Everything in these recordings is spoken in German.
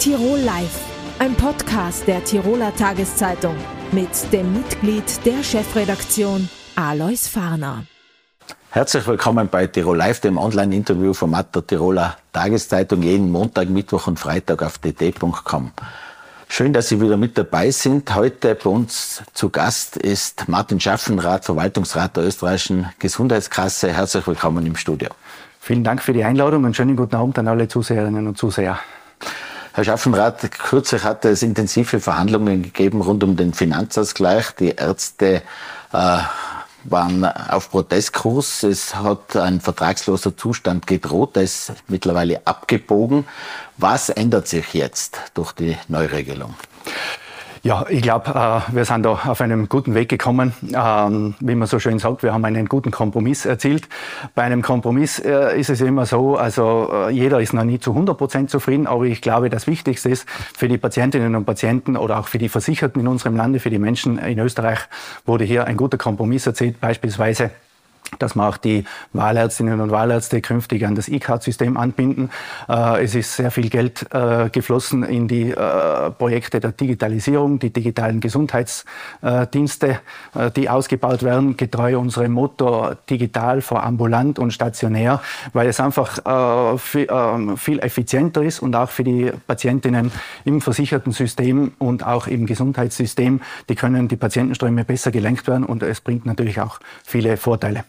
Tirol Live, ein Podcast der Tiroler Tageszeitung mit dem Mitglied der Chefredaktion Alois Farner. Herzlich willkommen bei Tirol Live, dem Online-Interview-Format der Tiroler Tageszeitung, jeden Montag, Mittwoch und Freitag auf dt.com. Schön, dass Sie wieder mit dabei sind. Heute bei uns zu Gast ist Martin Schaffenrath, Verwaltungsrat der österreichischen Gesundheitskasse. Herzlich willkommen im Studio. Vielen Dank für die Einladung und schönen guten Abend an alle Zuseherinnen und Zuseher. Herr Schaffenrath, kürzlich hat es intensive Verhandlungen gegeben rund um den Finanzausgleich. Die Ärzte äh, waren auf Protestkurs. Es hat ein vertragsloser Zustand gedroht. Der ist mittlerweile abgebogen. Was ändert sich jetzt durch die Neuregelung? Ja, ich glaube, äh, wir sind da auf einem guten Weg gekommen. Ähm, wie man so schön sagt, wir haben einen guten Kompromiss erzielt. Bei einem Kompromiss äh, ist es immer so, also äh, jeder ist noch nie zu 100 Prozent zufrieden, aber ich glaube, das Wichtigste ist für die Patientinnen und Patienten oder auch für die Versicherten in unserem Lande, für die Menschen in Österreich, wurde hier ein guter Kompromiss erzielt, beispielsweise dass wir auch die Wahlärztinnen und Wahlärzte künftig an das E-Card-System anbinden. Äh, es ist sehr viel Geld äh, geflossen in die äh, Projekte der Digitalisierung, die digitalen Gesundheitsdienste, die ausgebaut werden, getreu unserem Motto digital vor ambulant und stationär, weil es einfach viel effizienter ist und auch für die Patientinnen im versicherten System und auch im Gesundheitssystem, die können die Patientenströme besser gelenkt werden und es bringt natürlich auch viele Vorteile.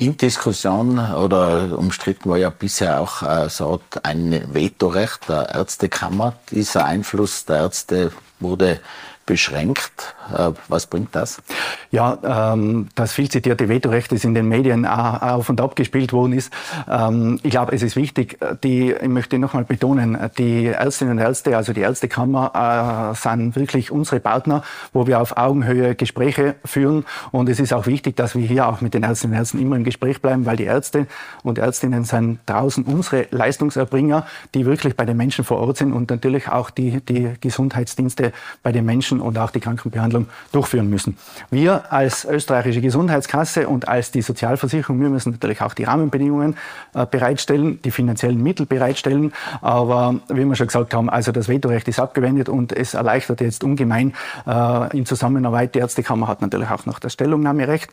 In Diskussion oder umstritten war ja bisher auch äh, so ein Vetorecht der Ärztekammer. Dieser Einfluss der Ärzte wurde beschränkt. Äh, was bringt das? Ja, ähm, das viel zitierte Vetorecht, das in den Medien auf und ab gespielt worden ist. Ähm, ich glaube, es ist wichtig, die, ich möchte nochmal betonen, die Ärztinnen und Ärzte, also die Ärztekammer, äh, sind wirklich unsere Partner, wo wir auf Augenhöhe Gespräche führen. Und es ist auch wichtig, dass wir hier auch mit den Ärztinnen und Ärzten immer im Gespräch bleiben, weil die Ärzte und Ärztinnen sind draußen unsere Leistungserbringer, die wirklich bei den Menschen vor Ort sind und natürlich auch die, die Gesundheitsdienste bei den Menschen und auch die Krankenbehandlung durchführen müssen. Wir als österreichische Gesundheitskasse und als die Sozialversicherung, wir müssen natürlich auch die Rahmenbedingungen äh, bereitstellen, die finanziellen Mittel bereitstellen. Aber wie wir schon gesagt haben, also das Vetorecht ist abgewendet und es erleichtert jetzt ungemein äh, in Zusammenarbeit. Die Ärztekammer hat natürlich auch noch das Stellungnahmerecht.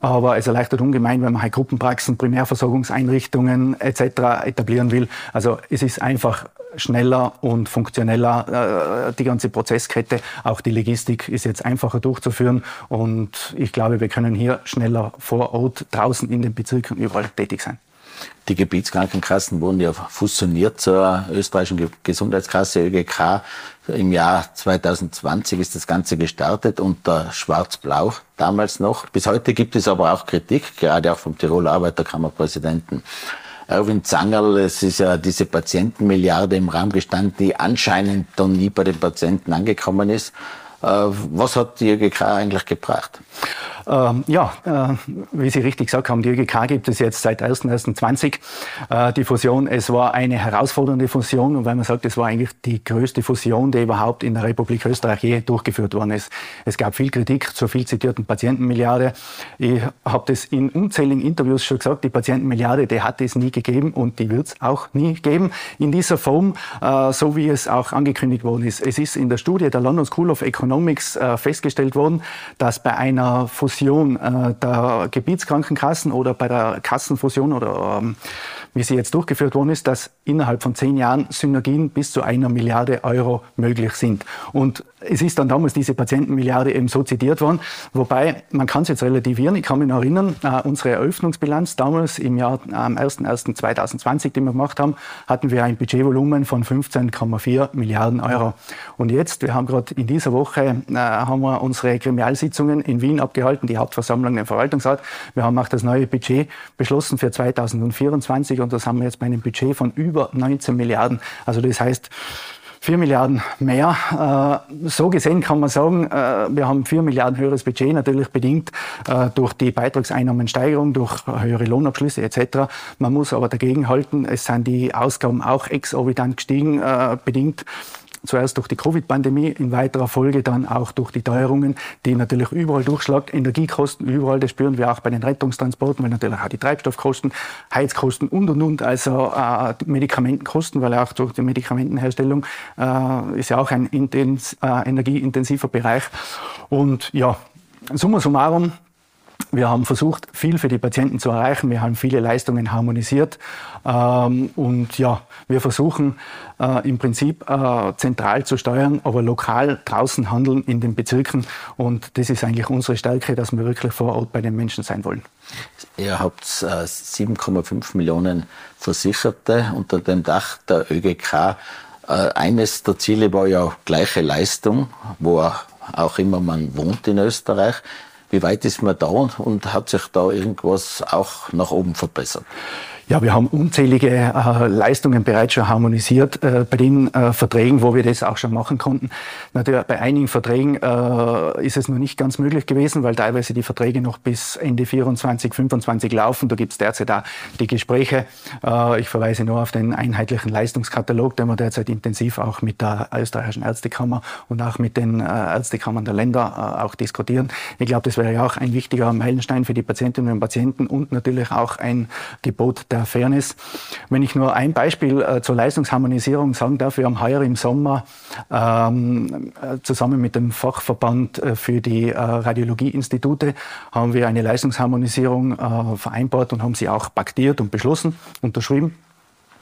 Aber es erleichtert ungemein, wenn man halt Gruppenpraxen, Primärversorgungseinrichtungen etc. etablieren will. Also es ist einfach schneller und funktioneller äh, die ganze Prozesskette. Auch die Logistik ist jetzt einfacher durchzuführen und ich glaube, wir können hier schneller vor Ort draußen in den Bezirken überall tätig sein. Die Gebietskrankenkassen wurden ja fusioniert zur österreichischen Gesundheitskasse ÖGK. Im Jahr 2020 ist das Ganze gestartet unter Schwarz-Blau damals noch. Bis heute gibt es aber auch Kritik, gerade auch vom Tiroler Arbeiterkammerpräsidenten Erwin Zangerl, es ist ja diese Patientenmilliarde im Raum gestanden, die anscheinend dann nie bei den Patienten angekommen ist. Äh, was hat die ÖGK eigentlich gebracht? Ähm, ja, äh, wie Sie richtig gesagt haben, die ÖGK gibt es jetzt seit 1.1.20. Äh, die Fusion, es war eine herausfordernde Fusion und weil man sagt, es war eigentlich die größte Fusion, die überhaupt in der Republik Österreich je durchgeführt worden ist. Es gab viel Kritik zur viel zitierten Patientenmilliarde. Ich habe das in unzähligen Interviews schon gesagt, die Patientenmilliarde, die hat es nie gegeben und die wird es auch nie geben in dieser Form, äh, so wie es auch angekündigt worden ist. Es ist in der Studie der London School of Economics äh, festgestellt worden, dass bei einer Fusion Fusion äh, der Gebietskrankenkassen oder bei der Kassenfusion oder ähm, wie sie jetzt durchgeführt worden ist, dass innerhalb von zehn Jahren Synergien bis zu einer Milliarde Euro möglich sind. Und es ist dann damals diese Patientenmilliarde eben so zitiert worden. Wobei, man kann es jetzt relativieren. Ich kann mich noch erinnern, äh, unsere Eröffnungsbilanz damals im Jahr am 01.01.2020, die wir gemacht haben, hatten wir ein Budgetvolumen von 15,4 Milliarden Euro. Und jetzt, wir haben gerade in dieser Woche, äh, haben wir unsere Gremialsitzungen in Wien abgehalten, die Hauptversammlung im Verwaltungsrat. Wir haben auch das neue Budget beschlossen für 2024 und das haben wir jetzt bei einem Budget von über 19 Milliarden. Also das heißt, 4 Milliarden mehr. Äh, so gesehen kann man sagen, äh, wir haben 4 Milliarden höheres Budget, natürlich bedingt äh, durch die Beitragseinnahmensteigerung, durch höhere Lohnabschlüsse etc. Man muss aber dagegen halten, es sind die Ausgaben auch exorbitant gestiegen, bedingt zuerst durch die Covid-Pandemie, in weiterer Folge dann auch durch die Teuerungen, die natürlich überall durchschlagt. Energiekosten überall, das spüren wir auch bei den Rettungstransporten, weil natürlich auch die Treibstoffkosten, Heizkosten und und und, also äh, Medikamentenkosten, weil auch durch die Medikamentenherstellung äh, ist ja auch ein intens, äh, energieintensiver Bereich. Und ja, summa summarum, wir haben versucht, viel für die Patienten zu erreichen. Wir haben viele Leistungen harmonisiert. Ähm, und ja, wir versuchen äh, im Prinzip äh, zentral zu steuern, aber lokal draußen handeln in den Bezirken. Und das ist eigentlich unsere Stärke, dass wir wirklich vor Ort bei den Menschen sein wollen. Ihr habt äh, 7,5 Millionen Versicherte unter dem Dach der ÖGK. Äh, eines der Ziele war ja gleiche Leistung, wo auch immer man wohnt in Österreich. Wie weit ist man da und hat sich da irgendwas auch nach oben verbessert? Ja, wir haben unzählige äh, Leistungen bereits schon harmonisiert äh, bei den äh, Verträgen, wo wir das auch schon machen konnten. Natürlich bei einigen Verträgen äh, ist es noch nicht ganz möglich gewesen, weil teilweise die Verträge noch bis Ende 24, 25 laufen. Da gibt es derzeit auch die Gespräche. Äh, ich verweise nur auf den einheitlichen Leistungskatalog, den wir derzeit intensiv auch mit der österreichischen Ärztekammer und auch mit den äh, Ärztekammern der Länder auch diskutieren. Ich glaube, das wäre ja auch ein wichtiger Meilenstein für die Patientinnen und Patienten und natürlich auch ein Gebot der Fairness. Wenn ich nur ein Beispiel äh, zur Leistungsharmonisierung sagen darf, wir haben heuer im Sommer ähm, äh, zusammen mit dem Fachverband äh, für die äh, Radiologieinstitute haben wir eine Leistungsharmonisierung äh, vereinbart und haben sie auch paktiert und beschlossen, unterschrieben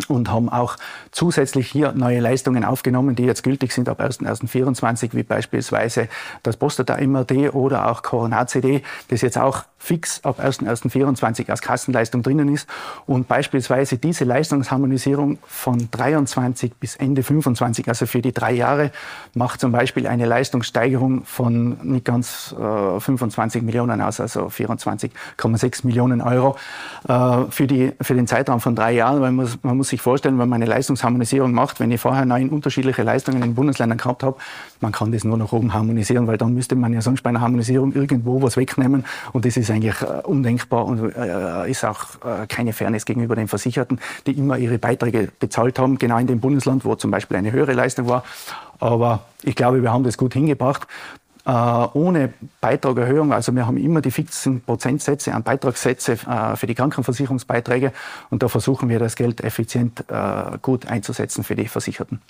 und haben auch zusätzlich hier neue Leistungen aufgenommen, die jetzt gültig sind ab 1.1.24, wie beispielsweise das Prostata-MRT oder auch Coronat-CD, das jetzt auch fix ab 1.1.24 als Kassenleistung drinnen ist. Und beispielsweise diese Leistungsharmonisierung von 23 bis Ende 25, also für die drei Jahre, macht zum Beispiel eine Leistungssteigerung von nicht ganz äh, 25 Millionen aus, also 24,6 Millionen Euro äh, für, die, für den Zeitraum von drei Jahren, weil man man muss sich vorstellen, wenn man eine Leistungsharmonisierung macht, wenn ich vorher neun unterschiedliche Leistungen in den Bundesländern gehabt habe, man kann das nur nach oben harmonisieren, weil dann müsste man ja sonst bei einer Harmonisierung irgendwo was wegnehmen und das ist eigentlich äh, undenkbar und äh, ist auch äh, keine Fairness gegenüber den Versicherten, die immer ihre Beiträge bezahlt haben, genau in dem Bundesland, wo zum Beispiel eine höhere Leistung war. Aber ich glaube, wir haben das gut hingebracht. Äh, ohne Beitragerhöhung, also wir haben immer die fixen Prozentsätze an Beitragssätze äh, für die Krankenversicherungsbeiträge und da versuchen wir das Geld effizient äh, gut einzusetzen für die Versicherten.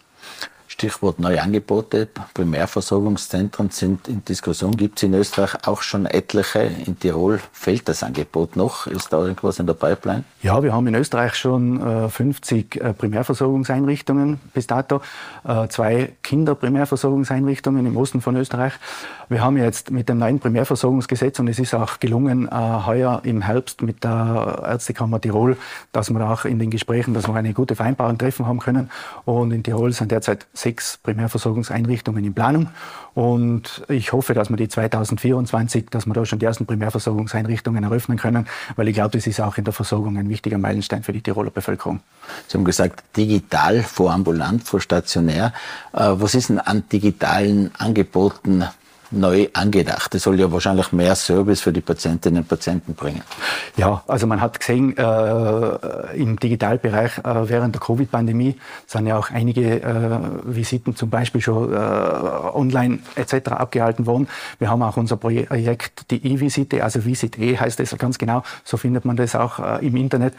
Stichwort neue Angebote, Primärversorgungszentren sind in Diskussion. Gibt es in Österreich auch schon etliche? In Tirol fehlt das Angebot noch. Ist da irgendwas in der Pipeline? Ja, wir haben in Österreich schon äh, 50 äh, Primärversorgungseinrichtungen bis dato, äh, zwei Kinderprimärversorgungseinrichtungen im Osten von Österreich. Wir haben jetzt mit dem neuen Primärversorgungsgesetz und es ist auch gelungen, äh, heuer im Herbst mit der Ärztekammer Tirol, dass wir auch in den Gesprächen, dass wir eine gute Vereinbarung treffen haben können. Und in Tirol sind derzeit sechs Primärversorgungseinrichtungen in Planung. Und ich hoffe, dass wir die 2024, dass wir da schon die ersten Primärversorgungseinrichtungen eröffnen können, weil ich glaube, das ist auch in der Versorgung ein wichtiger Meilenstein für die Tiroler Bevölkerung. Sie haben gesagt, digital vor ambulant, vor stationär. Äh, was ist denn an digitalen Angeboten neu angedacht. Das soll ja wahrscheinlich mehr Service für die Patientinnen und Patienten bringen. Ja, also man hat gesehen, äh, im Digitalbereich äh, während der Covid-Pandemie sind ja auch einige äh, Visiten zum Beispiel schon äh, online etc. abgehalten worden. Wir haben auch unser Projekt, die E-Visite, also Visit E heißt das ganz genau, so findet man das auch äh, im Internet.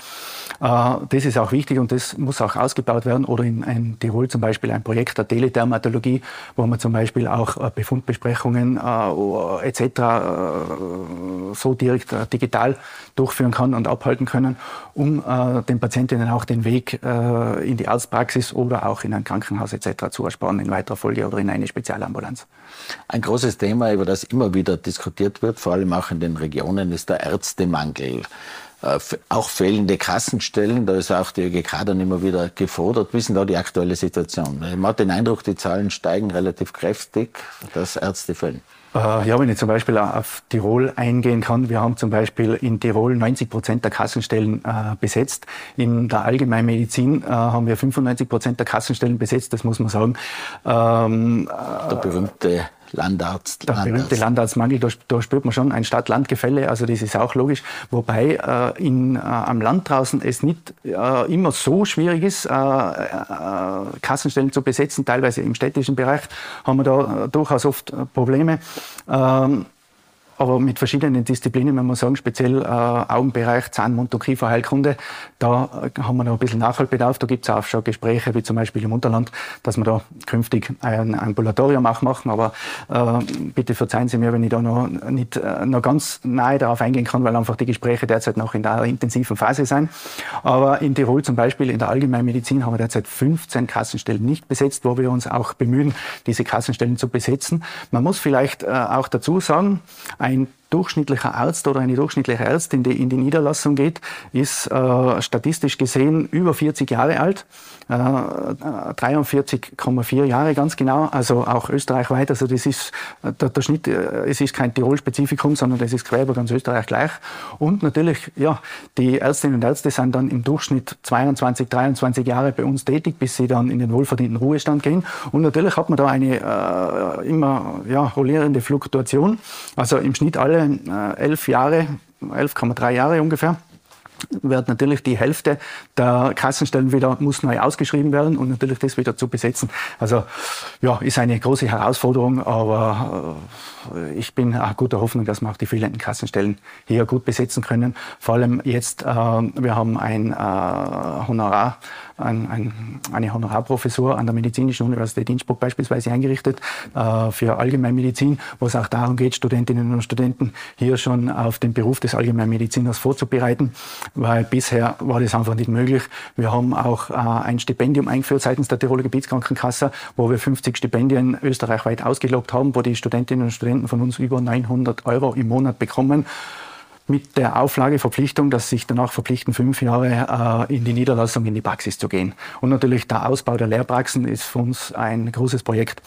Äh, das ist auch wichtig und das muss auch ausgebaut werden. Oder in, in Tirol zum Beispiel ein Projekt der Teledermatologie, wo man zum Beispiel auch Befundbesprechungen Behandlungen äh, etc. Äh, so direkt äh, digital durchführen kann und abhalten können, um äh, den Patientinnen auch den Weg äh, in die Arztpraxis oder auch in ein Krankenhaus etc. zu ersparen in weiterer Folge oder in eine Spezialambulanz. Ein großes Thema, über das immer wieder diskutiert wird, vor allem auch in den Regionen, ist der Ärztemangel. Äh, auch fehlende Kassenstellen, da ist auch die ÖGK dann immer wieder gefordert. Wie ist denn da die aktuelle Situation? Man hat den Eindruck, die Zahlen steigen relativ kräftig, dass Ärzte fehlen. Äh, ja, wenn ich zum Beispiel auf Tirol eingehen kann, wir haben zum Beispiel in Tirol 90 Prozent der Kassenstellen äh, besetzt. In der Allgemeinmedizin äh, haben wir 95 Prozent der Kassenstellen besetzt, das muss man sagen. Ähm, der berühmte Landarzt. Der Landarzt. berühmte Landarztmangel, da, da, spürt man schon ein Stadt-Land-Gefälle, also das ist auch logisch. Wobei äh, in, äh, am Land draußen es nicht äh, immer so schwierig ist, äh, äh, Kassenstellen zu besetzen. Teilweise im städtischen Bereich haben wir da durchaus oft Probleme. Ähm, aber mit verschiedenen Disziplinen, wenn man sagen, speziell äh, Augenbereich, Zahn, Mund- und Kieferheilkunde, da äh, haben wir noch ein bisschen Nachholbedarf. Da gibt es auch schon Gespräche, wie zum Beispiel im Unterland, dass wir da künftig ein Ambulatorium auch machen. Aber äh, bitte verzeihen Sie mir, wenn ich da noch nicht äh, noch ganz nahe darauf eingehen kann, weil einfach die Gespräche derzeit noch in der intensiven Phase sind. Aber in Tirol zum Beispiel in der Allgemeinmedizin haben wir derzeit 15 Kassenstellen nicht besetzt, wo wir uns auch bemühen, diese Kassenstellen zu besetzen. Man muss vielleicht äh, auch dazu sagen, ein ein durchschnittlicher Arzt oder eine durchschnittliche Ärztin, die in die Niederlassung geht, ist äh, statistisch gesehen über 40 Jahre alt, äh, 43,4 Jahre ganz genau, also auch österreichweit. Also das ist der, der Schnitt, äh, es ist kein Tirol-Spezifikum, sondern das ist quer über ganz Österreich gleich. Und natürlich, ja, die Ärztinnen und Ärzte sind dann im Durchschnitt 22, 23 Jahre bei uns tätig, bis sie dann in den wohlverdienten Ruhestand gehen. Und natürlich hat man da eine äh, immer ja, rollierende Fluktuation. Also im Schnitt alle äh, elf Jahre, 11,3 Jahre ungefähr, wird natürlich die Hälfte der Kassenstellen wieder muss neu ausgeschrieben werden und natürlich das wieder zu besetzen. Also ja, ist eine große Herausforderung, aber äh, ich bin auch guter Hoffnung, dass wir auch die fehlenden Kassenstellen hier gut besetzen können. Vor allem jetzt, äh, wir haben ein äh, Honorar ein, ein, eine Honorarprofessur an der Medizinischen Universität Innsbruck beispielsweise eingerichtet äh, für Allgemeinmedizin, wo es auch darum geht, Studentinnen und Studenten hier schon auf den Beruf des Allgemeinmediziners vorzubereiten, weil bisher war das einfach nicht möglich. Wir haben auch ein Stipendium eingeführt seitens der Tiroler Gebietskrankenkasse, wo wir 50 Stipendien österreichweit ausgelobt haben, wo die Studentinnen und Studenten von uns über 900 Euro im Monat bekommen mit der Auflage, Verpflichtung, dass sich danach verpflichten, fünf Jahre äh, in die Niederlassung, in die Praxis zu gehen. Und natürlich der Ausbau der Lehrpraxen ist für uns ein großes Projekt,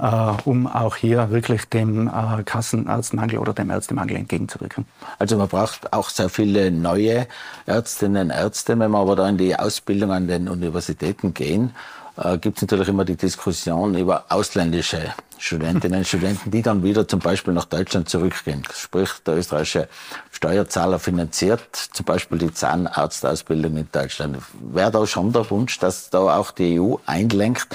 äh, um auch hier wirklich dem äh, Kassenarztmangel oder dem Ärztemangel entgegenzuwirken. Also man braucht auch sehr viele neue Ärztinnen und Ärzte, wenn wir aber da in die Ausbildung an den Universitäten gehen äh, gibt es natürlich immer die Diskussion über ausländische Studentinnen und Studenten, die dann wieder zum Beispiel nach Deutschland zurückgehen. Sprich, der österreichische Steuerzahler finanziert zum Beispiel die Zahnarztausbildung in Deutschland. Wäre da schon der Wunsch, dass da auch die EU einlenkt,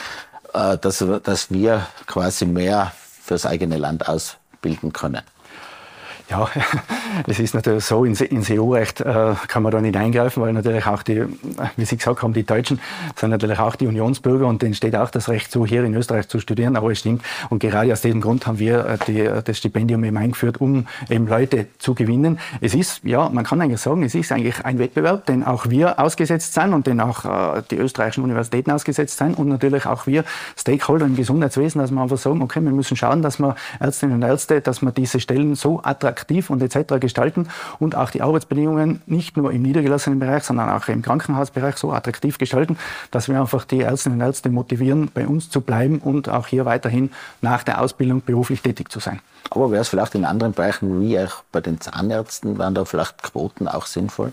äh, dass, dass wir quasi mehr fürs eigene Land ausbilden können? Ja, es ist natürlich so, ins, EU-Recht äh, kann man da nicht eingreifen, weil natürlich auch die, wie Sie gesagt haben, die Deutschen sind natürlich auch die Unionsbürger und denen steht auch das Recht zu, hier in Österreich zu studieren, aber es stimmt. Und gerade aus diesem Grund haben wir äh, die, das Stipendium eben eingeführt, um eben Leute zu gewinnen. Es ist, ja, man kann eigentlich sagen, es ist eigentlich ein Wettbewerb, den auch wir ausgesetzt sind und den auch äh, die österreichischen Universitäten ausgesetzt sind und natürlich auch wir Stakeholder im Gesundheitswesen, dass wir einfach sagen, okay, wir müssen schauen, dass wir Ärztinnen und Ärzte, dass wir diese Stellen so attraktiv attraktiv und etc. gestalten und auch die Arbeitsbedingungen nicht nur im niedergelassenen Bereich, sondern auch im Krankenhausbereich so attraktiv gestalten, dass wir einfach die Ärztinnen und Ärzte motivieren, bei uns zu bleiben und auch hier weiterhin nach der Ausbildung beruflich tätig zu sein. Aber wäre es vielleicht in anderen Bereichen wie auch bei den Zahnärzten, wären da vielleicht Quoten auch sinnvoll?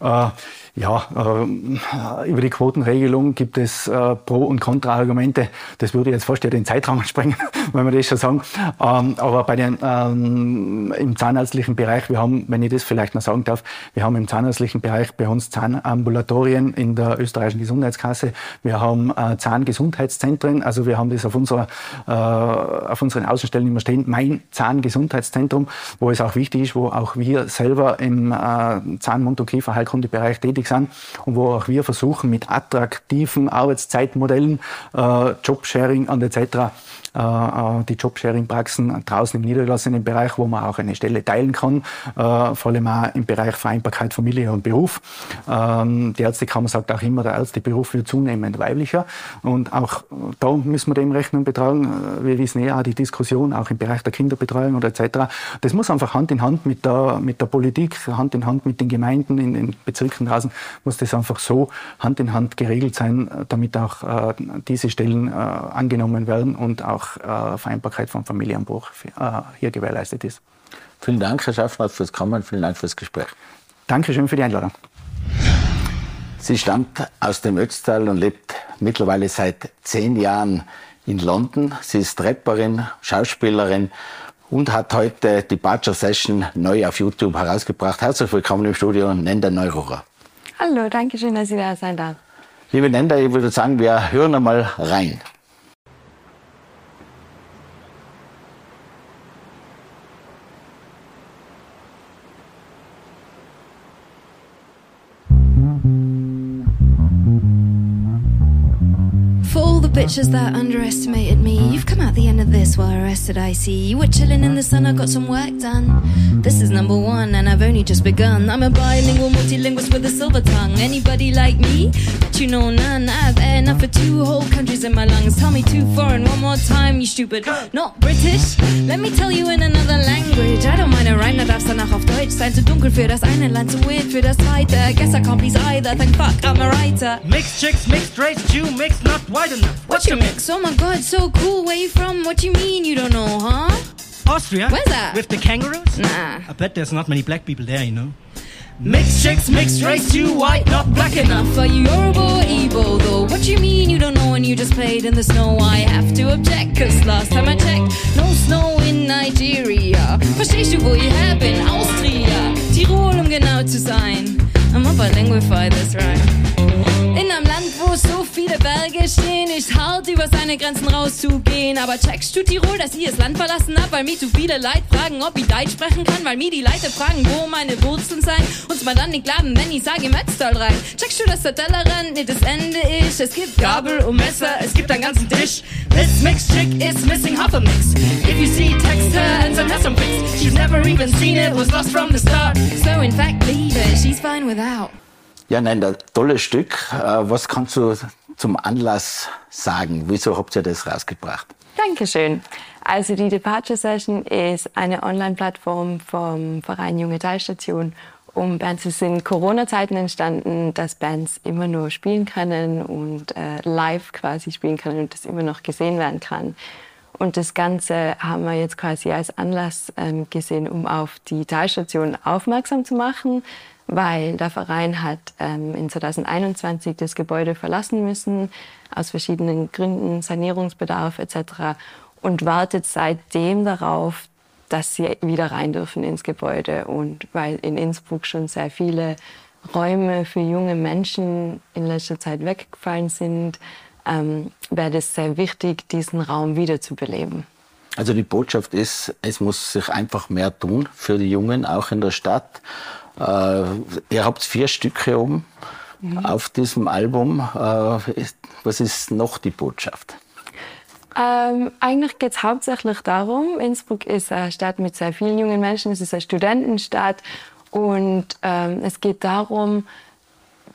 Äh, ja, äh, über die Quotenregelung gibt es äh, Pro- und Kontra-Argumente. Das würde jetzt fast ja den Zeitraum sprengen, wenn wir das schon sagen. Ähm, aber bei den, ähm, im zahnärztlichen Bereich, wir haben, wenn ich das vielleicht noch sagen darf, wir haben im zahnärztlichen Bereich bei uns Zahnambulatorien in der österreichischen Gesundheitskasse. Wir haben äh, Zahngesundheitszentren. Also wir haben das auf, unserer, äh, auf unseren Außenstellen immer stehen. Mein Zahngesundheitszentrum, wo es auch wichtig ist, wo auch wir selber im äh, Zahn-, Mund- und Kieferheilkundebereich tätig tätig sind und wo auch wir versuchen, mit attraktiven Arbeitszeitmodellen, äh, Jobsharing und etc. Äh, äh, die Jobsharing-Praxen draußen im niedergelassenen Bereich, wo man auch eine Stelle teilen kann, äh, vor allem auch im Bereich Vereinbarkeit Familie und Beruf. Ähm, die Ärztekammer sagt auch immer, der Ärzteberuf wird zunehmend weiblicher und auch da müssen wir dem Rechnung betragen. Wir wissen ja auch die Diskussion, auch im Bereich der Kinderbetreuung oder etc. Das muss einfach Hand in Hand mit der, mit der Politik, Hand in Hand mit den Gemeinden in den Bezirken draußen, muss das einfach so Hand in Hand geregelt sein, damit auch diese Stellen angenommen werden und auch auch äh, Vereinbarkeit von Familienbruch äh, hier gewährleistet ist. Vielen Dank, Herr Schaffner, fürs Kommen. Vielen Dank fürs Gespräch. Dankeschön für die Einladung. Sie stammt aus dem Ötztal und lebt mittlerweile seit zehn Jahren in London. Sie ist Rapperin, Schauspielerin und hat heute die Butcher Session neu auf YouTube herausgebracht. Herzlich willkommen im Studio, Nenda Neururer. Hallo, danke schön, dass Sie da sein darf. Liebe Nenda, ich würde sagen, wir hören einmal rein. Bitches that underestimated me. You've come out the end of this while arrested I see. You were chilling in the sun, I got some work done. This is number one, and I've only just begun. I'm a bilingual multilingualist with a silver tongue. Anybody like me? But you know none. I have air enough for two whole countries in my lungs. Tell me two foreign one more time, you stupid. Not British. Let me tell you in another language. I don't mind a rhyme, da darf's auf Deutsch sein. Zu dunkel für das eine Land, zu weird für das zweite. Guess I can't please either. Thank fuck, I'm a writer. Mixed chicks, mixed race, Jew, mixed not white enough. What you mix? Oh my god, so cool. Where you from? What you mean you don't know, huh? Austria? Where's that? With the kangaroos? Nah. I bet there's not many black people there, you know. Mixed chicks, mixed race, you white, not black enough. Are you Yoruba or Igbo though? What you mean you don't know and you just played in the snow? I have to object, cause last time I checked, no snow in Nigeria. Verstehst du, wo ihr her bin? Austria, Tirol, um genau zu sein. I'm up I linguify this rhyme. In einem Land, so viele Berge stehen, ist hart, über seine Grenzen rauszugehen. Aber checkst du Tirol, dass ich das Land verlassen hab, weil mir zu viele Leute fragen, ob ich Deutsch sprechen kann, weil mir die Leute fragen, wo meine Wurzeln sein. Uns mal dann nicht glauben, wenn ich sage Metztal rein. Checkst du, dass der Tellerrand nicht das Ende ist? Es gibt Gabel und Messer, es gibt einen ganzen Tisch. This mixed chick is missing half a mix. If you see, text her and send her some pics. She's never even seen it, was lost from the start. So in fact, leave her, she's fine without. Ja, nein, ein tolles Stück. Äh, was kannst du zum Anlass sagen? Wieso habt ihr das rausgebracht? Dankeschön. Also die Departure Session ist eine Online-Plattform vom Verein Junge Teilstation. Um Bands es sind Corona-Zeiten entstanden, dass Bands immer nur spielen können und äh, live quasi spielen können und das immer noch gesehen werden kann. Und das Ganze haben wir jetzt quasi als Anlass ähm, gesehen, um auf die Teilstation aufmerksam zu machen, weil der Verein hat ähm, in 2021 das Gebäude verlassen müssen, aus verschiedenen Gründen, Sanierungsbedarf etc. und wartet seitdem darauf, dass sie wieder rein dürfen ins Gebäude. Und weil in Innsbruck schon sehr viele Räume für junge Menschen in letzter Zeit weggefallen sind, ähm, wäre es sehr wichtig, diesen Raum wiederzubeleben. Also die Botschaft ist, es muss sich einfach mehr tun für die Jungen, auch in der Stadt. Äh, ihr habt vier Stücke oben mhm. auf diesem Album. Äh, was ist noch die Botschaft? Ähm, eigentlich geht es hauptsächlich darum, Innsbruck ist eine Stadt mit sehr vielen jungen Menschen, es ist eine Studentenstadt und ähm, es geht darum,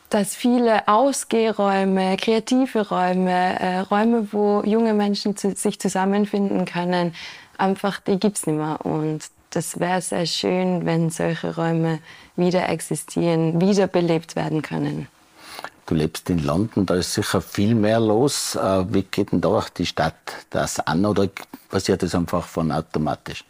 dass viele Ausgehräume, kreative Räume, äh, Räume, wo junge Menschen zu, sich zusammenfinden können, einfach, die gibt es nicht mehr. Und das wäre sehr schön, wenn solche Räume wieder existieren, wiederbelebt werden können. Du lebst in London, da ist sicher viel mehr los. Äh, wie geht denn da die Stadt das an oder passiert das einfach von automatisch?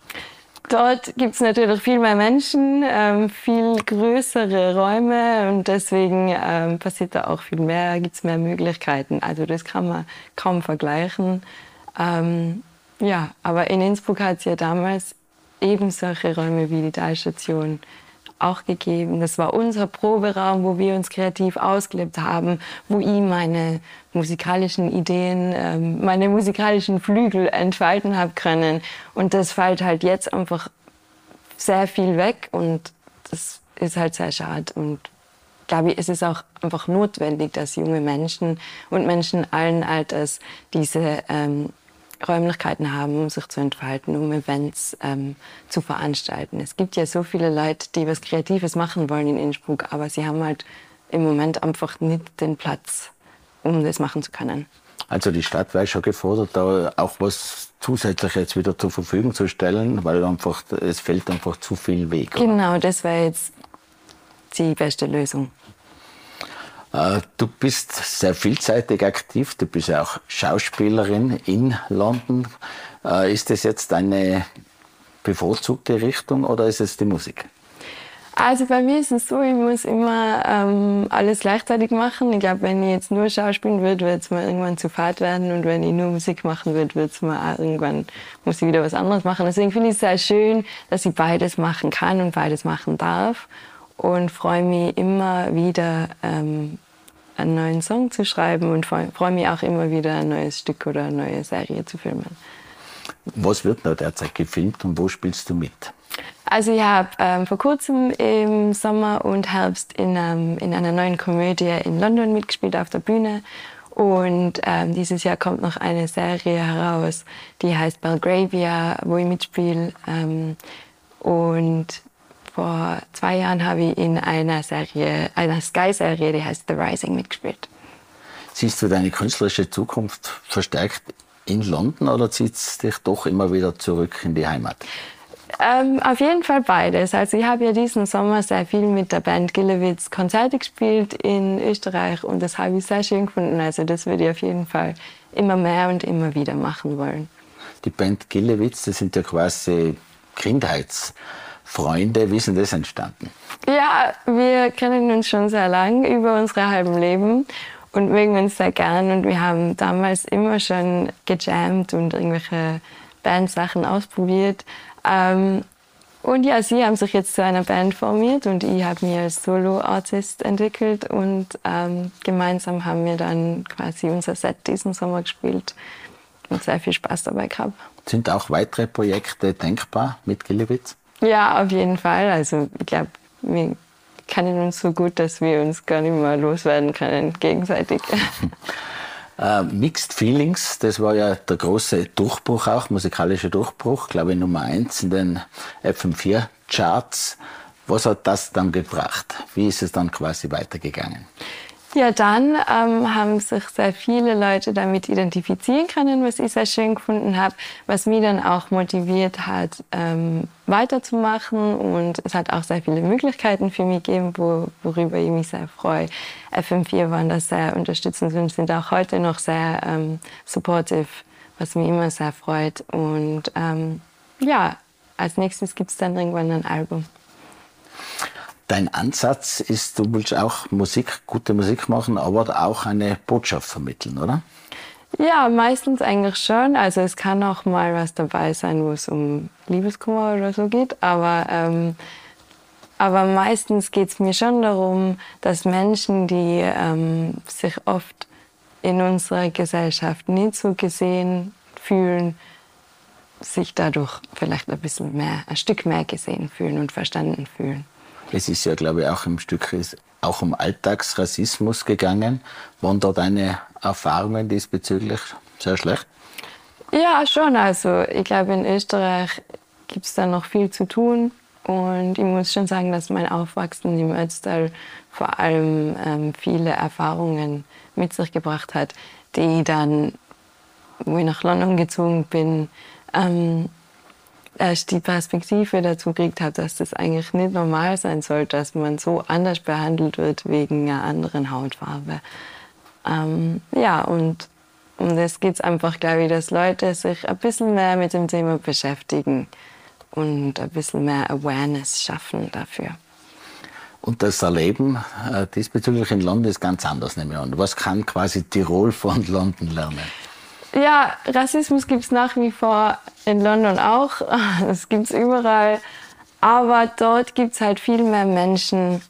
Dort gibt es natürlich viel mehr Menschen, ähm, viel größere Räume und deswegen ähm, passiert da auch viel mehr, gibt es mehr Möglichkeiten. Also das kann man kaum vergleichen. Ähm, ja, aber in Innsbruck hat es ja damals eben solche Räume wie die Talstation auch gegeben. Das war unser Proberaum, wo wir uns kreativ ausgelebt haben, wo ich meine musikalischen Ideen, ähm, meine musikalischen Flügel entfalten habe können. Und das fällt halt jetzt einfach sehr viel weg und das ist halt sehr schade. Und glaube ich, ist es auch einfach notwendig, dass junge Menschen und Menschen allen Alters diese ähm, Räumlichkeiten haben, um sich zu entfalten, um Events ähm, zu veranstalten. Es gibt ja so viele Leute, die was Kreatives machen wollen in Innsbruck, aber sie haben halt im Moment einfach nicht den Platz, um das machen zu können. Also die Stadt wäre schon gefordert, da auch was zusätzlich jetzt wieder zur Verfügung zu stellen, weil einfach es fällt einfach zu viel Weg. Genau, das wäre jetzt die beste Lösung. Äh, du bist sehr vielseitig aktiv. Du bist ja auch Schauspielerin in London. Äh, ist das jetzt eine bevorzugte Richtung oder ist es die Musik? Also bei mir ist es so, ich muss immer ähm, alles gleichzeitig machen. Ich glaube, wenn ich jetzt nur schauspielen würde, würde es mir irgendwann zu fad werden. Und wenn ich nur Musik machen würde, würde es mir irgendwann, muss ich wieder was anderes machen. Deswegen finde ich es sehr schön, dass ich beides machen kann und beides machen darf. Und freue mich immer wieder, ähm, einen neuen Song zu schreiben und freue mich auch immer wieder, ein neues Stück oder eine neue Serie zu filmen. Was wird noch derzeit gefilmt und wo spielst du mit? Also ich habe ähm, vor kurzem im Sommer und Herbst in, ähm, in einer neuen Komödie in London mitgespielt auf der Bühne. Und ähm, dieses Jahr kommt noch eine Serie heraus, die heißt Belgravia, wo ich mitspiele. Ähm, und vor zwei Jahren habe ich in einer Serie, einer Sky-Serie, die heißt The Rising, mitgespielt. Siehst du deine künstlerische Zukunft verstärkt in London oder zieht es dich doch immer wieder zurück in die Heimat? Ähm, auf jeden Fall beides. Also ich habe ja diesen Sommer sehr viel mit der Band Gillewitz Konzerte gespielt in Österreich und das habe ich sehr schön gefunden. Also das würde ich auf jeden Fall immer mehr und immer wieder machen wollen. Die Band Gillewitz, das sind ja quasi Kindheitsfreunde. Wie ist denn das entstanden? Ja, wir kennen uns schon sehr lang über unsere halben Leben und mögen uns sehr gern und wir haben damals immer schon gejammt und irgendwelche Bandsachen ausprobiert. Ähm, und ja, sie haben sich jetzt zu einer Band formiert und ich habe mich als Solo-Artist entwickelt und ähm, gemeinsam haben wir dann quasi unser Set diesen Sommer gespielt und sehr viel Spaß dabei gehabt. Sind auch weitere Projekte denkbar mit Gillewitz? Ja, auf jeden Fall. Also ich glaube, wir kennen uns so gut, dass wir uns gar nicht mehr loswerden können gegenseitig. Uh, Mixed Feelings, das war ja der große Durchbruch auch, musikalischer Durchbruch, glaube ich Nummer eins in den FM4 Charts. Was hat das dann gebracht? Wie ist es dann quasi weitergegangen? Ja, dann ähm, haben sich sehr viele Leute damit identifizieren können, was ich sehr schön gefunden habe, was mich dann auch motiviert hat, ähm, weiterzumachen. Und es hat auch sehr viele Möglichkeiten für mich gegeben, wo, worüber ich mich sehr freue. FM4 waren da sehr unterstützend und sind auch heute noch sehr ähm, supportive, was mich immer sehr freut. Und ähm, ja, als nächstes gibt es dann irgendwann ein Album. Dein Ansatz ist, du willst auch Musik, gute Musik machen, aber auch eine Botschaft vermitteln, oder? Ja, meistens eigentlich schon. Also es kann auch mal was dabei sein, wo es um Liebeskummer oder so geht. Aber, ähm, aber meistens geht es mir schon darum, dass Menschen, die ähm, sich oft in unserer Gesellschaft nicht so gesehen fühlen, sich dadurch vielleicht ein bisschen mehr, ein Stück mehr gesehen fühlen und verstanden fühlen. Es ist ja, glaube ich, auch im Stück auch um Alltagsrassismus gegangen. Waren da deine Erfahrungen diesbezüglich sehr schlecht? Ja, schon. Also ich glaube, in Österreich gibt es da noch viel zu tun. Und ich muss schon sagen, dass mein Aufwachsen im Ötztal vor allem ähm, viele Erfahrungen mit sich gebracht hat, die dann, wo ich nach London gezogen bin, ähm, erst die Perspektive dazu gekriegt habe, dass das eigentlich nicht normal sein soll, dass man so anders behandelt wird wegen einer anderen Hautfarbe. Ähm, ja, und um das geht es einfach, glaube ich, dass Leute sich ein bisschen mehr mit dem Thema beschäftigen und ein bisschen mehr Awareness schaffen dafür. Und das Erleben äh, diesbezüglich in London ist ganz anders, nehme ich an. Was kann quasi Tirol von London lernen? Ja, Rassismus gibt es nach wie vor in London auch. Das gibt es überall. Aber dort gibt es halt viel mehr Menschen.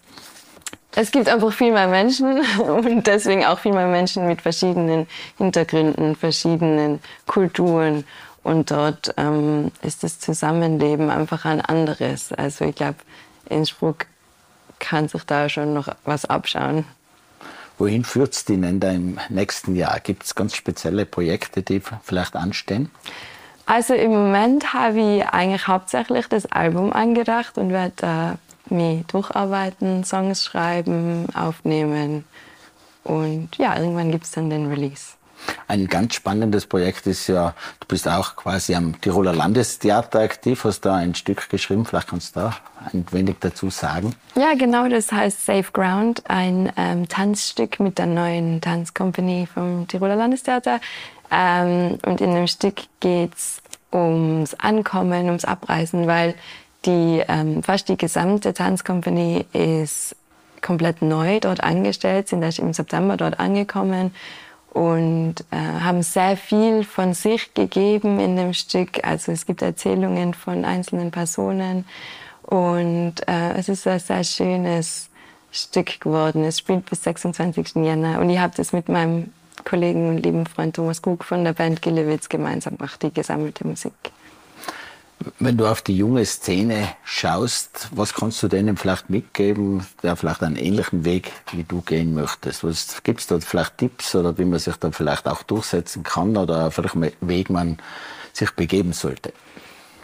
Es gibt einfach viel mehr Menschen und deswegen auch viel mehr Menschen mit verschiedenen Hintergründen, verschiedenen Kulturen. Und dort ähm, ist das Zusammenleben einfach ein anderes. Also ich glaube, Innsbruck kann sich da schon noch was abschauen. Wohin führt es denn im nächsten Jahr? Gibt es ganz spezielle Projekte, die vielleicht anstehen? Also im Moment habe ich eigentlich hauptsächlich das Album angedacht und werde äh, mich durcharbeiten, Songs schreiben, aufnehmen und ja, irgendwann gibt es dann den Release. Ein ganz spannendes Projekt ist ja, du bist auch quasi am Tiroler Landestheater aktiv, hast da ein Stück geschrieben, vielleicht kannst du da ein wenig dazu sagen. Ja, genau, das heißt Safe Ground, ein ähm, Tanzstück mit der neuen Tanzcompany vom Tiroler Landestheater. Ähm, und in dem Stück geht es ums Ankommen, ums Abreisen, weil die, ähm, fast die gesamte Tanzkompanie ist komplett neu dort angestellt, sind erst im September dort angekommen und äh, haben sehr viel von sich gegeben in dem Stück. Also es gibt Erzählungen von einzelnen Personen und äh, es ist ein sehr schönes Stück geworden. Es spielt bis 26. Jänner und ich habe das mit meinem Kollegen und lieben Freund Thomas Kug von der Band Gillewitz gemeinsam gemacht, die gesammelte Musik. Wenn du auf die junge Szene schaust, was kannst du denen vielleicht mitgeben, der vielleicht einen ähnlichen Weg wie du gehen möchtest? Was gibt es dort vielleicht Tipps oder wie man sich da vielleicht auch durchsetzen kann oder vielleicht einen Weg man sich begeben sollte?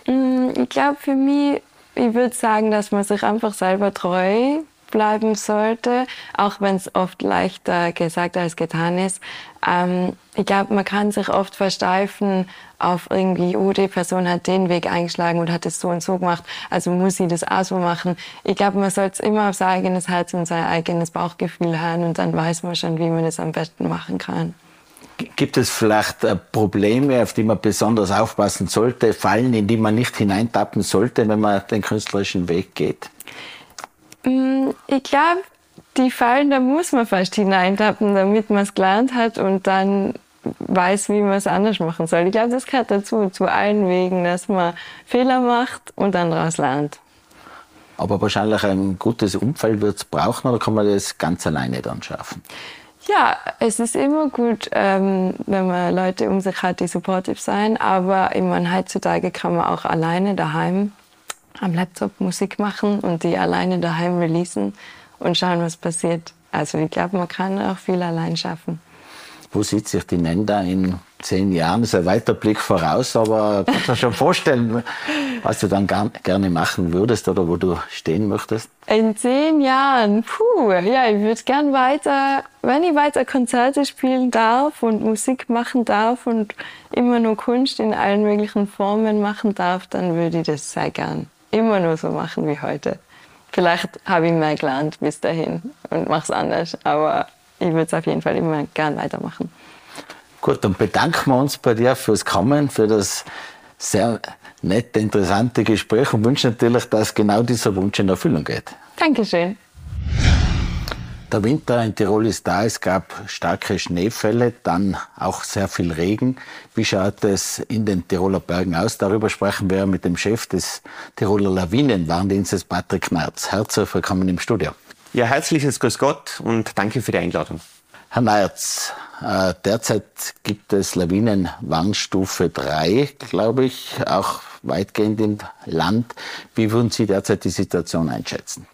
Mm, ich glaube für mich, ich würde sagen, dass man sich einfach selber treu bleiben sollte, auch wenn es oft leichter gesagt als getan ist. Ähm, ich glaube, man kann sich oft versteifen auf irgendwie, oh, die Person hat den Weg eingeschlagen und hat es so und so gemacht, also muss sie das auch so machen. Ich glaube, man sollte es immer auf sein eigenes Herz und sein eigenes Bauchgefühl hören und dann weiß man schon, wie man es am besten machen kann. Gibt es vielleicht äh, Probleme, auf die man besonders aufpassen sollte, Fallen, in die man nicht hineintappen sollte, wenn man den künstlerischen Weg geht? Mm, ich glaube, die Fallen, da muss man fast hineintappen, damit man es gelernt hat und dann weiß, wie man es anders machen soll. Ich glaube, das gehört dazu, zu allen Wegen, dass man Fehler macht und dann daraus lernt. Aber wahrscheinlich ein gutes Umfeld wird es brauchen oder kann man das ganz alleine dann schaffen? Ja, es ist immer gut, ähm, wenn man Leute um sich hat, die supportive sein. Aber ich meine, heutzutage kann man auch alleine daheim am Laptop Musik machen und die alleine daheim releasen und schauen, was passiert. Also ich glaube, man kann auch viel allein schaffen. Wo sieht sich die Nenda in zehn Jahren? Das ist ein weiter Blick voraus, aber kannst du dir schon vorstellen, was du dann gerne machen würdest oder wo du stehen möchtest? In zehn Jahren, puh, ja, ich würde gern weiter, wenn ich weiter Konzerte spielen darf und Musik machen darf und immer nur Kunst in allen möglichen Formen machen darf, dann würde ich das sehr gern immer nur so machen wie heute. Vielleicht habe ich mehr gelernt bis dahin und mache es anders, aber ich würde es auf jeden Fall immer gern weitermachen. Gut, dann bedanken wir uns bei dir fürs Kommen, für das sehr nette, interessante Gespräch und wünschen natürlich, dass genau dieser Wunsch in Erfüllung geht. Dankeschön. Der Winter in Tirol ist da. Es gab starke Schneefälle, dann auch sehr viel Regen. Wie schaut es in den Tiroler Bergen aus? Darüber sprechen wir mit dem Chef des Tiroler Lawinenwarndienstes, Patrick Merz. Herzlich willkommen im Studio. Ja, herzliches Grüß Gott und danke für die Einladung. Herr Merz, äh, derzeit gibt es Lawinenwarnstufe 3, glaube ich, auch weitgehend im Land. Wie würden Sie derzeit die Situation einschätzen?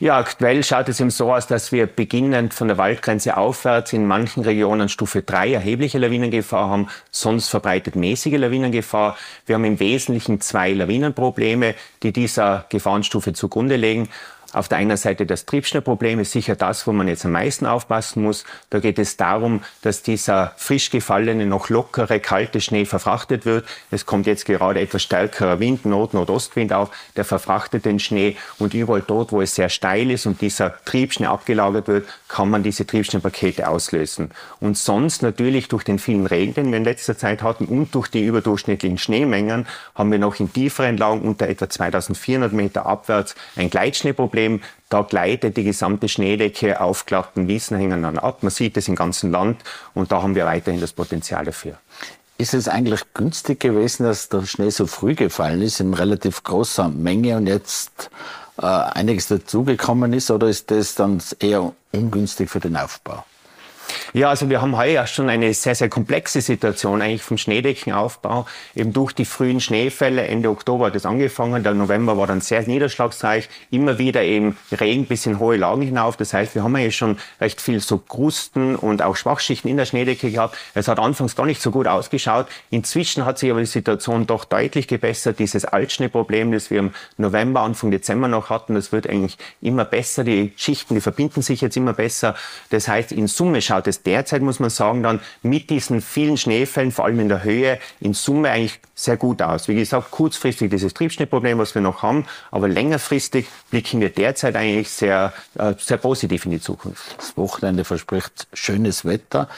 Ja, aktuell schaut es eben so aus, dass wir beginnend von der Waldgrenze aufwärts in manchen Regionen Stufe 3 erhebliche Lawinengefahr haben, sonst verbreitet mäßige Lawinengefahr. Wir haben im Wesentlichen zwei Lawinenprobleme, die dieser Gefahrenstufe zugrunde legen. Auf der einen Seite das Triebschnellproblem ist sicher das, wo man jetzt am meisten aufpassen muss. Da geht es darum, dass dieser frisch gefallene, noch lockere, kalte Schnee verfrachtet wird. Es kommt jetzt gerade etwas stärkerer Wind, Nord-, Nordostwind auf, der verfrachtet den Schnee und überall dort, wo es sehr steil ist und dieser Triebschnee abgelagert wird, kann man diese Triebschneepakete auslösen. Und sonst natürlich durch den vielen Regen, den wir in letzter Zeit hatten und durch die überdurchschnittlichen Schneemengen haben wir noch in tieferen Lagen unter etwa 2400 Meter abwärts ein Gleitschneeproblem Problem, da gleitet die gesamte Schneedecke auf glatten Wiesenhängen dann ab. Man sieht es im ganzen Land und da haben wir weiterhin das Potenzial dafür. Ist es eigentlich günstig gewesen, dass der Schnee so früh gefallen ist, in relativ großer Menge und jetzt äh, einiges dazugekommen ist, oder ist das dann eher ungünstig für den Aufbau? Ja, also wir haben heuer schon eine sehr, sehr komplexe Situation eigentlich vom Schneedeckenaufbau. Eben durch die frühen Schneefälle, Ende Oktober hat das angefangen, der November war dann sehr niederschlagsreich, immer wieder eben Regen bis in hohe Lagen hinauf. Das heißt, wir haben ja schon recht viel so Krusten und auch Schwachschichten in der Schneedecke gehabt. Es hat anfangs gar nicht so gut ausgeschaut. Inzwischen hat sich aber die Situation doch deutlich gebessert. Dieses Altschneeproblem, das wir im November, Anfang Dezember noch hatten, das wird eigentlich immer besser. Die Schichten, die verbinden sich jetzt immer besser. Das heißt, in Summe schaut schaut es derzeit, muss man sagen, dann mit diesen vielen Schneefällen, vor allem in der Höhe, in Summe eigentlich sehr gut aus. Wie gesagt, kurzfristig dieses Triebschnittproblem, was wir noch haben, aber längerfristig blicken wir derzeit eigentlich sehr, äh, sehr positiv in die Zukunft. Das Wochenende verspricht schönes Wetter.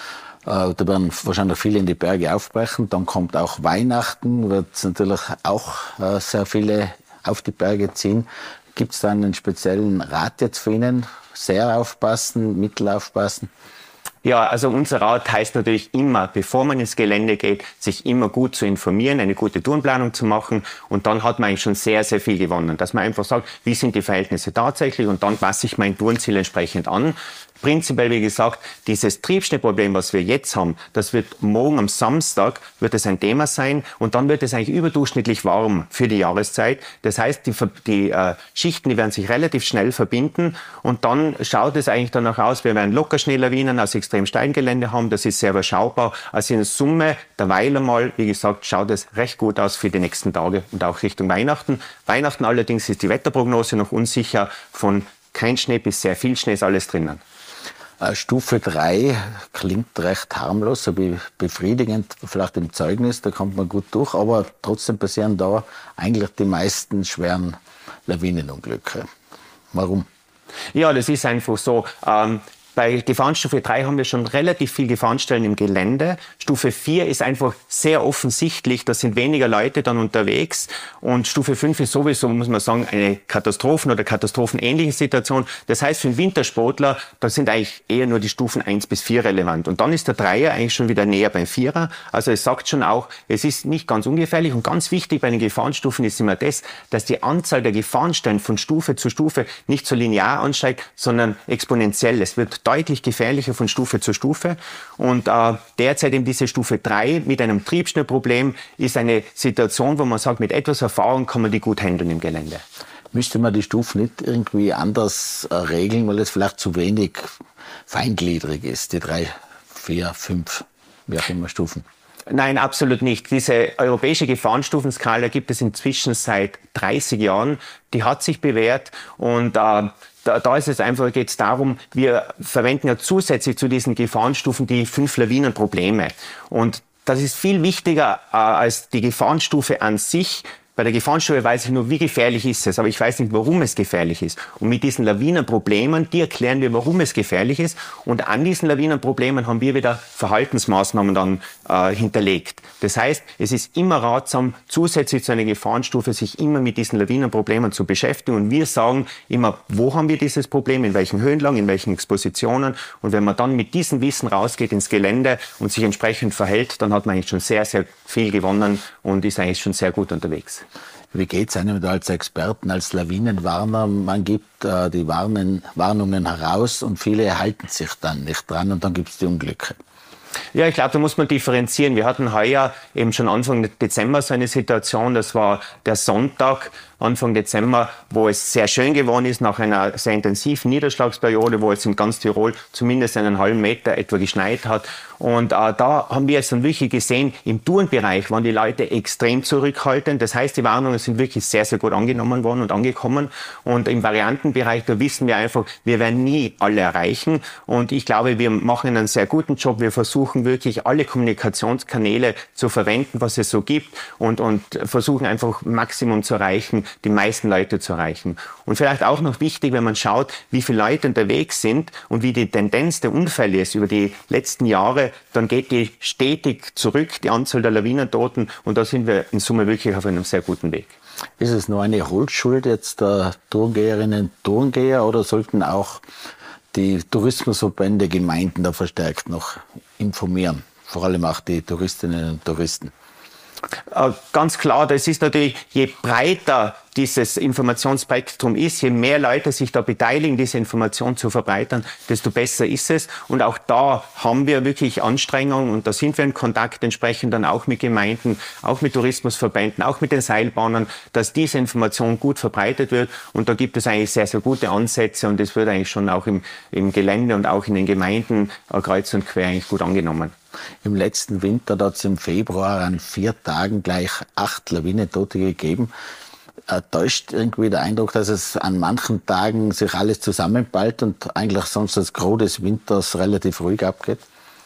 Äh, da werden wahrscheinlich viele in die Berge aufbrechen. Dann kommt auch Weihnachten, wird es natürlich auch äh, sehr viele auf die Berge ziehen. Gibt es da einen speziellen Rat jetzt für Ihnen? Sehr aufpassen, mittel aufpassen? Ja, also unser Rat heißt natürlich immer, bevor man ins Gelände geht, sich immer gut zu informieren, eine gute Tourenplanung zu machen. Und dann hat man eigentlich schon sehr, sehr viel gewonnen. Dass man einfach sagt, wie sind die Verhältnisse tatsächlich? Und dann passe ich mein Tourenziel entsprechend an prinzipiell, wie gesagt, dieses Triebschnittproblem, was wir jetzt haben, das wird morgen am Samstag, wird es ein Thema sein und dann wird es eigentlich überdurchschnittlich warm für die Jahreszeit. Das heißt, die, die äh, Schichten, die werden sich relativ schnell verbinden und dann schaut es eigentlich danach aus, wir werden Lockerschneelawinen aus extrem Steingelände haben, das ist sehr überschaubar. Also in Summe, derweil einmal, wie gesagt, schaut es recht gut aus für die nächsten Tage und auch Richtung Weihnachten. Weihnachten allerdings ist die Wetterprognose noch unsicher. Von kein Schnee bis sehr viel Schnee ist alles drinnen. Äh, Stufe 3 klingt recht harmlos, so befriedigend, vielleicht im Zeugnis, da kommt man gut durch, aber trotzdem passieren da eigentlich die meisten schweren Lawinenunglücke. Warum? Ja, das ist einfach so. Ähm, bei Gefahrenstufe 3 haben wir schon relativ viel Gefahrenstellen im Gelände. Stufe 4 ist einfach sehr offensichtlich, da sind weniger Leute dann unterwegs. Und Stufe 5 ist sowieso, muss man sagen, eine Katastrophen- oder katastrophenähnliche Situation. Das heißt, für einen Wintersportler, da sind eigentlich eher nur die Stufen 1 bis 4 relevant. Und dann ist der Dreier eigentlich schon wieder näher beim Vierer. Also es sagt schon auch, es ist nicht ganz ungefährlich. Und ganz wichtig bei den Gefahrenstufen ist immer das, dass die Anzahl der Gefahrenstellen von Stufe zu Stufe nicht so linear ansteigt, sondern exponentiell. Es wird deutlich gefährlicher von Stufe zu Stufe. Und äh, derzeit eben diese Stufe 3 mit einem Triebschnellproblem ist eine Situation, wo man sagt, mit etwas Erfahrung kann man die gut handeln im Gelände. Müsste man die Stufen nicht irgendwie anders äh, regeln, weil es vielleicht zu wenig feingliedrig ist, die drei, vier, fünf, wie auch immer Stufen? Nein, absolut nicht. Diese europäische Gefahrenstufenskala gibt es inzwischen seit 30 Jahren. Die hat sich bewährt und äh, da, da ist es einfach, geht es darum, wir verwenden ja zusätzlich zu diesen Gefahrenstufen die fünf Lawinenprobleme. Und das ist viel wichtiger äh, als die Gefahrenstufe an sich, bei der Gefahrenstufe weiß ich nur, wie gefährlich ist es, aber ich weiß nicht, warum es gefährlich ist. Und mit diesen Lawinenproblemen, die erklären wir, warum es gefährlich ist. Und an diesen Lawinenproblemen haben wir wieder Verhaltensmaßnahmen dann äh, hinterlegt. Das heißt, es ist immer ratsam, zusätzlich zu einer Gefahrenstufe sich immer mit diesen Lawinenproblemen zu beschäftigen. Und wir sagen immer, wo haben wir dieses Problem, in welchen Höhenlagen, in welchen Expositionen. Und wenn man dann mit diesem Wissen rausgeht ins Gelände und sich entsprechend verhält, dann hat man eigentlich schon sehr, sehr viel gewonnen und ist eigentlich schon sehr gut unterwegs. Wie geht es einem da als Experten, als Lawinenwarner? Man gibt äh, die Warnen, Warnungen heraus und viele halten sich dann nicht dran und dann gibt es die Unglücke. Ja, ich glaube, da muss man differenzieren. Wir hatten heuer eben schon Anfang Dezember so eine Situation, das war der Sonntag, Anfang Dezember, wo es sehr schön geworden ist, nach einer sehr intensiven Niederschlagsperiode, wo es in ganz Tirol zumindest einen halben Meter etwa geschneit hat. Und äh, da haben wir es dann wirklich gesehen, im Tourenbereich waren die Leute extrem zurückhaltend. Das heißt, die Warnungen sind wirklich sehr, sehr gut angenommen worden und angekommen. Und im Variantenbereich, da wissen wir einfach, wir werden nie alle erreichen. Und ich glaube, wir machen einen sehr guten Job. Wir versuchen wirklich alle Kommunikationskanäle zu verwenden, was es so gibt und, und versuchen einfach Maximum zu erreichen, die meisten Leute zu erreichen. Und vielleicht auch noch wichtig, wenn man schaut, wie viele Leute unterwegs sind und wie die Tendenz der Unfälle ist über die letzten Jahre, dann geht die stetig zurück, die Anzahl der Lawinentoten. Und da sind wir in Summe wirklich auf einem sehr guten Weg. Ist es nur eine Holzschuld jetzt der Tourengeherinnen und Tourengeher oder sollten auch die Tourismusverbände, Gemeinden da verstärkt noch informieren? Vor allem auch die Touristinnen und Touristen. Äh, ganz klar, das ist natürlich, je breiter dieses Informationsspektrum ist, je mehr Leute sich da beteiligen, diese Information zu verbreitern, desto besser ist es. Und auch da haben wir wirklich Anstrengungen und da sind wir in Kontakt entsprechend dann auch mit Gemeinden, auch mit Tourismusverbänden, auch mit den Seilbahnern, dass diese Information gut verbreitet wird. Und da gibt es eigentlich sehr, sehr gute Ansätze und das wird eigentlich schon auch im, im Gelände und auch in den Gemeinden äh, kreuz und quer eigentlich gut angenommen. Im letzten Winter hat es im Februar an vier Tagen gleich acht Lawinentote gegeben. Täuscht irgendwie der Eindruck, dass es an manchen Tagen sich alles zusammenballt und eigentlich sonst das Gros des Winters relativ ruhig abgeht?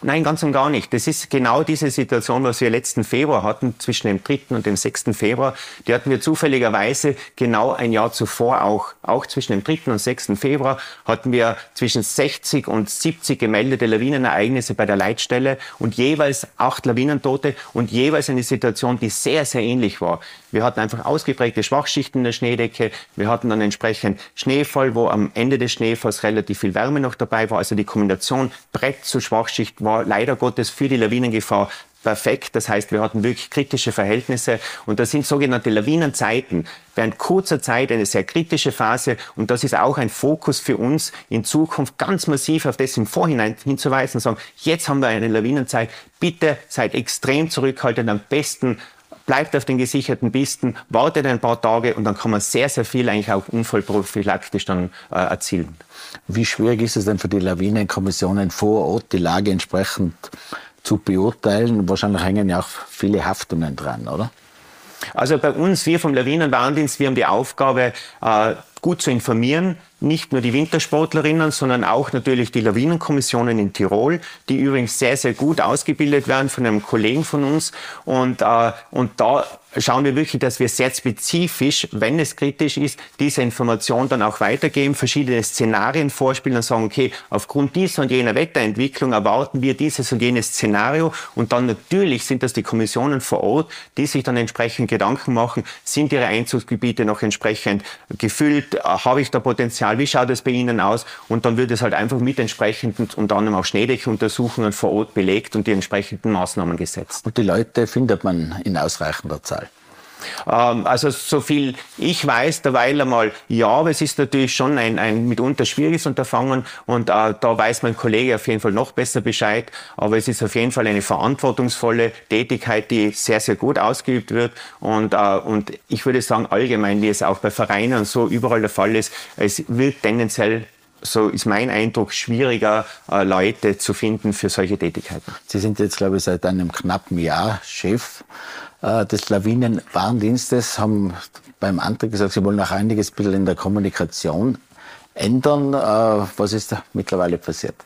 Nein, ganz und gar nicht. Das ist genau diese Situation, was wir letzten Februar hatten, zwischen dem 3. und dem 6. Februar. Die hatten wir zufälligerweise genau ein Jahr zuvor auch. Auch zwischen dem 3. und 6. Februar hatten wir zwischen 60 und 70 gemeldete Lawinenereignisse bei der Leitstelle und jeweils acht Lawinentote und jeweils eine Situation, die sehr, sehr ähnlich war. Wir hatten einfach ausgeprägte Schwachschichten in der Schneedecke. Wir hatten dann entsprechend Schneefall, wo am Ende des Schneefalls relativ viel Wärme noch dabei war. Also die Kombination Brett zu Schwachschicht war leider Gottes für die Lawinengefahr perfekt. Das heißt, wir hatten wirklich kritische Verhältnisse und das sind sogenannte Lawinenzeiten. Während kurzer Zeit eine sehr kritische Phase und das ist auch ein Fokus für uns in Zukunft ganz massiv auf das im Vorhinein hinzuweisen und sagen, jetzt haben wir eine Lawinenzeit, bitte seid extrem zurückhaltend, am besten bleibt auf den gesicherten Pisten, wartet ein paar Tage und dann kann man sehr, sehr viel eigentlich auch unfallprophylaktisch dann äh, erzielen. Wie schwierig ist es denn für die Lawinenkommissionen vor Ort, die Lage entsprechend zu beurteilen? Wahrscheinlich hängen ja auch viele Haftungen dran, oder? Also bei uns, wir vom Lawinenwarndienst, wir haben die Aufgabe, äh, gut zu informieren, nicht nur die Wintersportlerinnen, sondern auch natürlich die Lawinenkommissionen in Tirol, die übrigens sehr, sehr gut ausgebildet werden von einem Kollegen von uns. Und, äh, und da schauen wir wirklich, dass wir sehr spezifisch, wenn es kritisch ist, diese Information dann auch weitergeben, verschiedene Szenarien vorspielen und sagen, okay, aufgrund dieser und jener Wetterentwicklung erwarten wir dieses und jenes Szenario. Und dann natürlich sind das die Kommissionen vor Ort, die sich dann entsprechend Gedanken machen, sind ihre Einzugsgebiete noch entsprechend gefüllt, habe ich da Potenzial Material, wie schaut es bei Ihnen aus? Und dann wird es halt einfach mit entsprechenden, unter anderem auch Schneedeckuntersuchungen vor Ort belegt und die entsprechenden Maßnahmen gesetzt. Und die Leute findet man in ausreichender Zahl? Ähm, also so viel ich weiß, derweil einmal ja, aber es ist natürlich schon ein, ein mitunter schwieriges Unterfangen und äh, da weiß mein Kollege auf jeden Fall noch besser Bescheid. Aber es ist auf jeden Fall eine verantwortungsvolle Tätigkeit, die sehr, sehr gut ausgeübt wird. Und, äh, und ich würde sagen, allgemein, wie es auch bei Vereinen und so überall der Fall ist, es wird tendenziell so ist mein Eindruck, schwieriger, äh, Leute zu finden für solche Tätigkeiten. Sie sind jetzt, glaube ich, seit einem knappen Jahr Chef des Lawinenwarndienstes, haben beim Antrag gesagt, Sie wollen auch einiges ein bisschen in der Kommunikation ändern. Äh, was ist da mittlerweile passiert?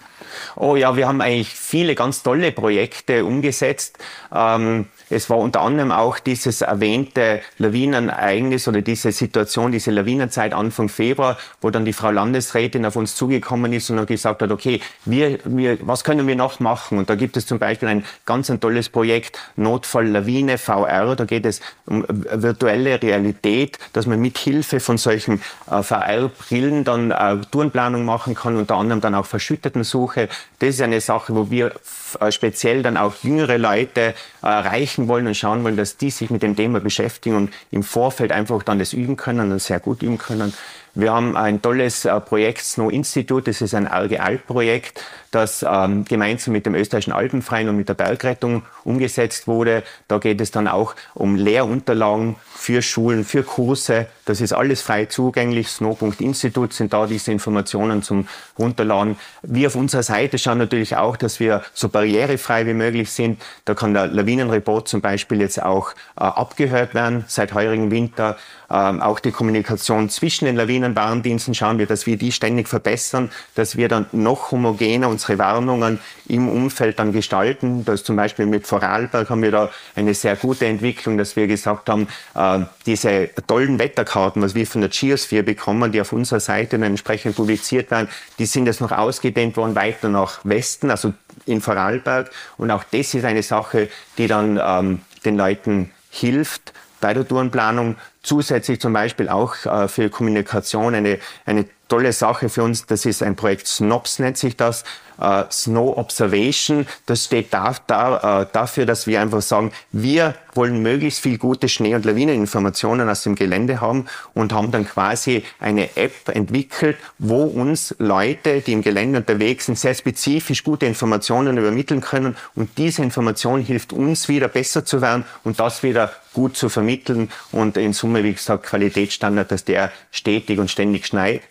Oh ja, wir haben eigentlich viele ganz tolle Projekte umgesetzt. Ähm, es war unter anderem auch dieses erwähnte Lawinenereignis oder diese Situation, diese Lawinenzeit Anfang Februar, wo dann die Frau Landesrätin auf uns zugekommen ist und gesagt hat, okay, wir, wir, was können wir noch machen? Und da gibt es zum Beispiel ein ganz ein tolles Projekt, Notfall Lawine VR. Da geht es um virtuelle Realität, dass man mit Hilfe von solchen äh, VR-Brillen dann äh, Tourenplanung machen kann, unter anderem dann auch Verschüttetensuche. Das ist eine Sache, wo wir äh, speziell dann auch jüngere Leute erreichen wollen und schauen wollen, dass die sich mit dem Thema beschäftigen und im Vorfeld einfach dann das üben können und sehr gut üben können. Wir haben ein tolles äh, Projekt Snow Institute, das ist ein Alge-Alp-Projekt, das ähm, gemeinsam mit dem österreichischen Alpenverein und mit der Bergrettung umgesetzt wurde. Da geht es dann auch um Lehrunterlagen für Schulen, für Kurse. Das ist alles frei zugänglich. Snow.institut sind da diese Informationen zum Runterladen. Wir auf unserer Seite schauen natürlich auch, dass wir so barrierefrei wie möglich sind. Da kann der Lawinenreport zum Beispiel jetzt auch äh, abgehört werden seit heurigen Winter. Ähm, auch die Kommunikation zwischen den Lawinenwarndiensten schauen wir, dass wir die ständig verbessern, dass wir dann noch homogener unsere Warnungen im Umfeld dann gestalten. Das zum Beispiel mit Vorarlberg haben wir da eine sehr gute Entwicklung, dass wir gesagt haben, äh, diese tollen Wetterkarten, was wir von der Geosphere bekommen, die auf unserer Seite dann entsprechend publiziert werden, die sind jetzt noch ausgedehnt worden weiter nach Westen, also in Vorarlberg. Und auch das ist eine Sache, die dann ähm, den Leuten hilft bei der Tourenplanung zusätzlich zum Beispiel auch äh, für Kommunikation eine, eine tolle Sache für uns. Das ist ein Projekt SNOPS, nennt sich das. Äh, Snow Observation. Das steht da, da, äh, dafür, dass wir einfach sagen, wir wollen möglichst viel gute Schnee- und Lawineninformationen aus dem Gelände haben und haben dann quasi eine App entwickelt, wo uns Leute, die im Gelände unterwegs sind, sehr spezifisch gute Informationen übermitteln können. Und diese Information hilft uns wieder besser zu werden und das wieder gut zu vermitteln und in Summe, wie gesagt, Qualitätsstandard, dass der stetig und ständig steigt.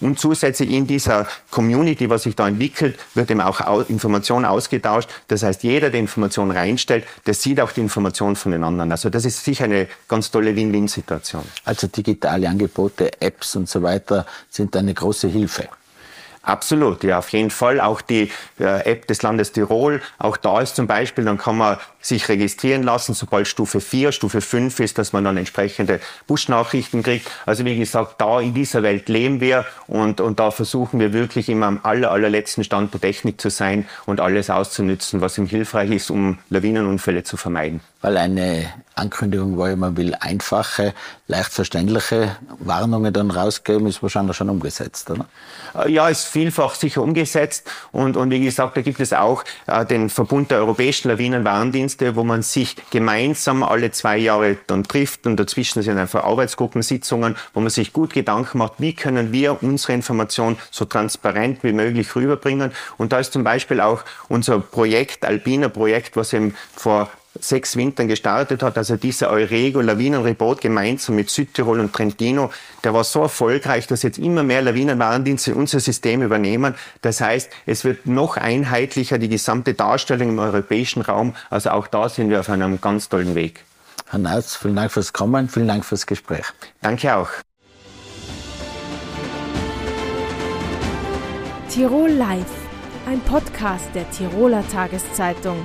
Und zusätzlich in dieser Community, was sich da entwickelt, wird eben auch Information ausgetauscht. Das heißt, jeder, der Information reinstellt, der sieht auch die Information von den anderen. Also das ist sicher eine ganz tolle Win-Win-Situation. Also digitale Angebote, Apps und so weiter sind eine große Hilfe. Absolut, ja, auf jeden Fall. Auch die äh, App des Landes Tirol, auch da ist zum Beispiel, dann kann man sich registrieren lassen, sobald Stufe 4, Stufe 5 ist, dass man dann entsprechende Push-Nachrichten kriegt. Also wie gesagt, da in dieser Welt leben wir und, und da versuchen wir wirklich immer am aller, allerletzten Stand der Technik zu sein und alles auszunützen, was ihm hilfreich ist, um Lawinenunfälle zu vermeiden. Weil eine Ankündigung war, man will einfache, leicht verständliche Warnungen dann rausgeben, ist wahrscheinlich schon umgesetzt, oder? Äh, ja, ist vielfach sicher umgesetzt und, und wie gesagt, da gibt es auch äh, den Verbund der europäischen Lawinenwarndienste, wo man sich gemeinsam alle zwei Jahre dann trifft und dazwischen sind einfach Arbeitsgruppensitzungen, wo man sich gut Gedanken macht, wie können wir unsere Information so transparent wie möglich rüberbringen. Und da ist zum Beispiel auch unser Projekt, Alpina Projekt, was eben vor sechs Wintern gestartet hat, also dieser Eurego Lawinenreport gemeinsam mit Südtirol und Trentino, der war so erfolgreich, dass jetzt immer mehr Lawinenwarndienste unser System übernehmen. Das heißt, es wird noch einheitlicher, die gesamte Darstellung im europäischen Raum. Also auch da sind wir auf einem ganz tollen Weg. Herr Nautz, vielen Dank fürs Kommen, vielen Dank fürs Gespräch. Danke auch. Tirol Live, ein Podcast der Tiroler Tageszeitung.